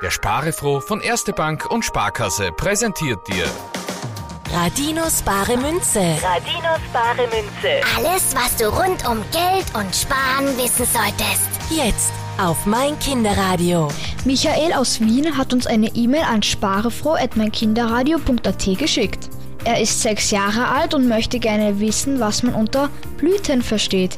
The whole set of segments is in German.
Der Sparefroh von Erste Bank und Sparkasse präsentiert dir Radinos bare Münze. Radinos bare Münze. Alles, was du rund um Geld und Sparen wissen solltest. Jetzt auf mein Kinderradio. Michael aus Wien hat uns eine E-Mail an sparefroh.meinkinderradio.at geschickt. Er ist sechs Jahre alt und möchte gerne wissen, was man unter Blüten versteht.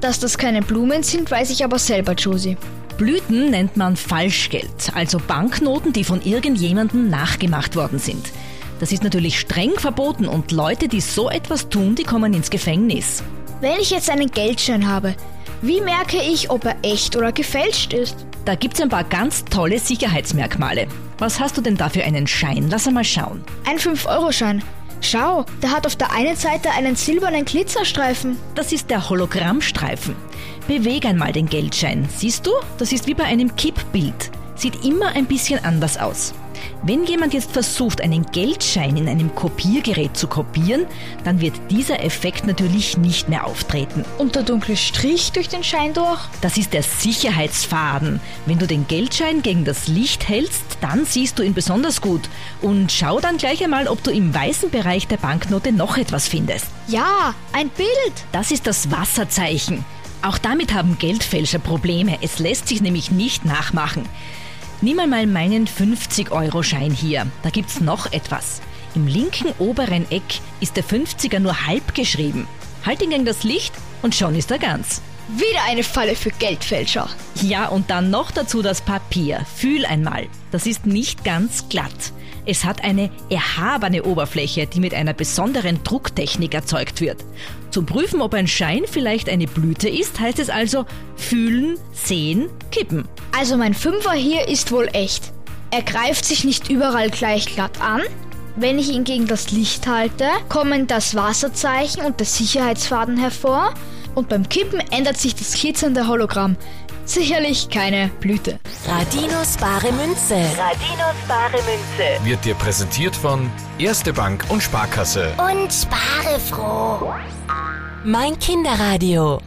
Dass das keine Blumen sind, weiß ich aber selber, Josie. Blüten nennt man Falschgeld, also Banknoten, die von irgendjemandem nachgemacht worden sind. Das ist natürlich streng verboten und Leute, die so etwas tun, die kommen ins Gefängnis. Wenn ich jetzt einen Geldschein habe, wie merke ich, ob er echt oder gefälscht ist? Da gibt's ein paar ganz tolle Sicherheitsmerkmale. Was hast du denn da für einen Schein? Lass einmal schauen. Ein 5-Euro-Schein. Schau, der hat auf der einen Seite einen silbernen Glitzerstreifen. Das ist der Hologrammstreifen. Beweg einmal den Geldschein. Siehst du? Das ist wie bei einem Kippbild. Sieht immer ein bisschen anders aus. Wenn jemand jetzt versucht, einen Geldschein in einem Kopiergerät zu kopieren, dann wird dieser Effekt natürlich nicht mehr auftreten. Und der dunkle Strich durch den Schein durch? Das ist der Sicherheitsfaden. Wenn du den Geldschein gegen das Licht hältst, dann siehst du ihn besonders gut. Und schau dann gleich einmal, ob du im weißen Bereich der Banknote noch etwas findest. Ja, ein Bild. Das ist das Wasserzeichen. Auch damit haben Geldfälscher Probleme. Es lässt sich nämlich nicht nachmachen. Nimm einmal meinen 50-Euro-Schein hier. Da gibt's noch etwas. Im linken oberen Eck ist der 50er nur halb geschrieben. Halt ihn gegen das Licht und schon ist er ganz. Wieder eine Falle für Geldfälscher. Ja, und dann noch dazu das Papier. Fühl einmal. Das ist nicht ganz glatt. Es hat eine erhabene Oberfläche, die mit einer besonderen Drucktechnik erzeugt wird. Zum Prüfen, ob ein Schein vielleicht eine Blüte ist, heißt es also fühlen, sehen, kippen. Also mein Fünfer hier ist wohl echt. Er greift sich nicht überall gleich glatt an. Wenn ich ihn gegen das Licht halte, kommen das Wasserzeichen und der Sicherheitsfaden hervor und beim Kippen ändert sich das glitzernde Hologramm. Sicherlich keine Blüte. Radinos bare Münze. Radinos bare Münze. wird dir präsentiert von Erste Bank und Sparkasse. Und spare froh. Mein Kinderradio.